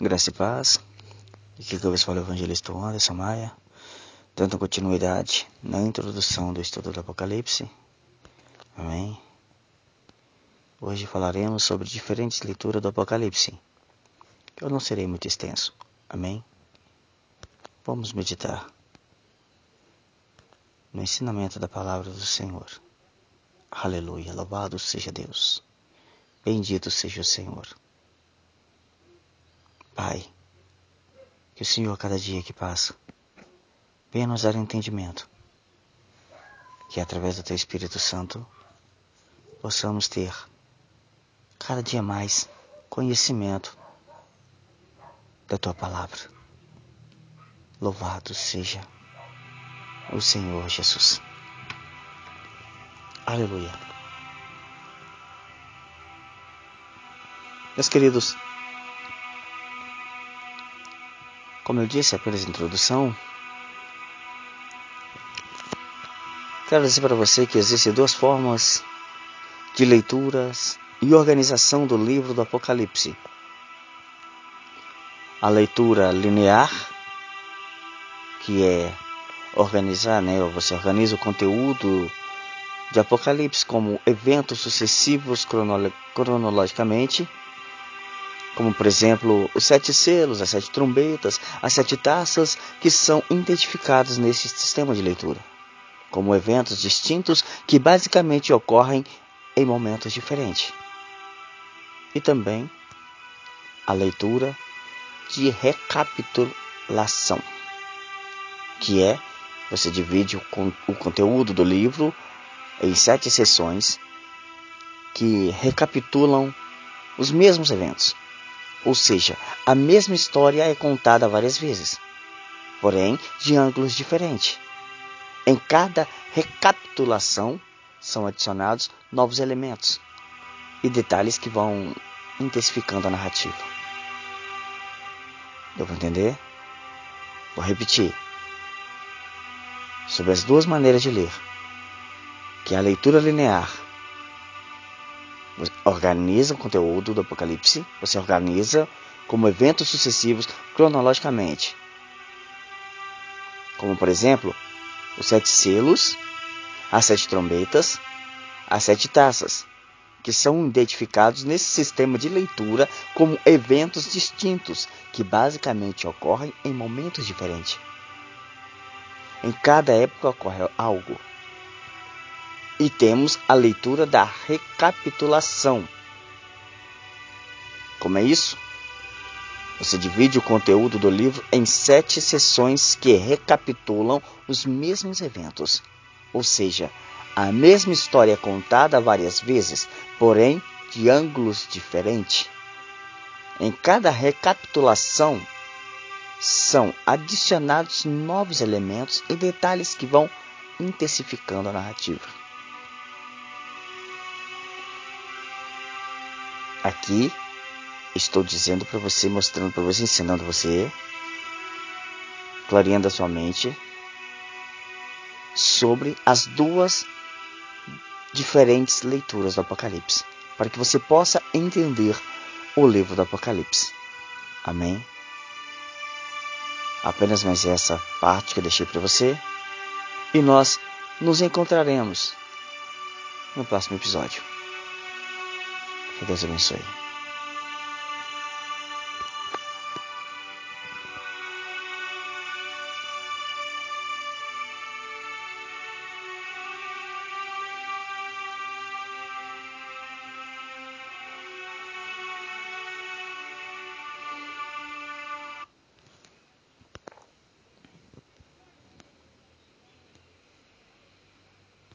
Graça e paz. Aqui que eu vos falo o evangelista Anderson Maia, dando continuidade na introdução do estudo do Apocalipse. Amém. Hoje falaremos sobre diferentes leituras do Apocalipse. Eu não serei muito extenso. Amém. Vamos meditar no ensinamento da palavra do Senhor. Aleluia. Louvado seja Deus. Bendito seja o Senhor. Pai, que o Senhor, cada dia que passa, venha nos dar entendimento, que através do Teu Espírito Santo possamos ter cada dia mais conhecimento da Tua palavra. Louvado seja o Senhor Jesus. Aleluia. Meus queridos, Como eu disse apenas a introdução, quero dizer para você que existem duas formas de leituras e organização do livro do Apocalipse. A leitura linear, que é organizar, né? Você organiza o conteúdo de Apocalipse como eventos sucessivos cronologicamente como por exemplo os sete selos, as sete trombetas, as sete taças que são identificados nesse sistema de leitura, como eventos distintos que basicamente ocorrem em momentos diferentes. E também a leitura de recapitulação, que é você divide o, o conteúdo do livro em sete sessões que recapitulam os mesmos eventos. Ou seja, a mesma história é contada várias vezes, porém de ângulos diferentes. Em cada recapitulação são adicionados novos elementos e detalhes que vão intensificando a narrativa. Deu para entender? Vou repetir. Sobre as duas maneiras de ler, que é a leitura linear organiza o conteúdo do Apocalipse, você organiza como eventos sucessivos cronologicamente. Como por exemplo, os sete selos, as sete trombetas, as sete taças, que são identificados nesse sistema de leitura como eventos distintos que basicamente ocorrem em momentos diferentes. Em cada época ocorre algo. E temos a leitura da recapitulação. Como é isso? Você divide o conteúdo do livro em sete sessões que recapitulam os mesmos eventos, ou seja, a mesma história contada várias vezes, porém de ângulos diferentes. Em cada recapitulação são adicionados novos elementos e detalhes que vão intensificando a narrativa. Aqui estou dizendo para você, mostrando para você, ensinando você, clareando a sua mente sobre as duas diferentes leituras do Apocalipse, para que você possa entender o livro do Apocalipse. Amém? Apenas mais essa parte que eu deixei para você. E nós nos encontraremos no próximo episódio. Deus abençoe.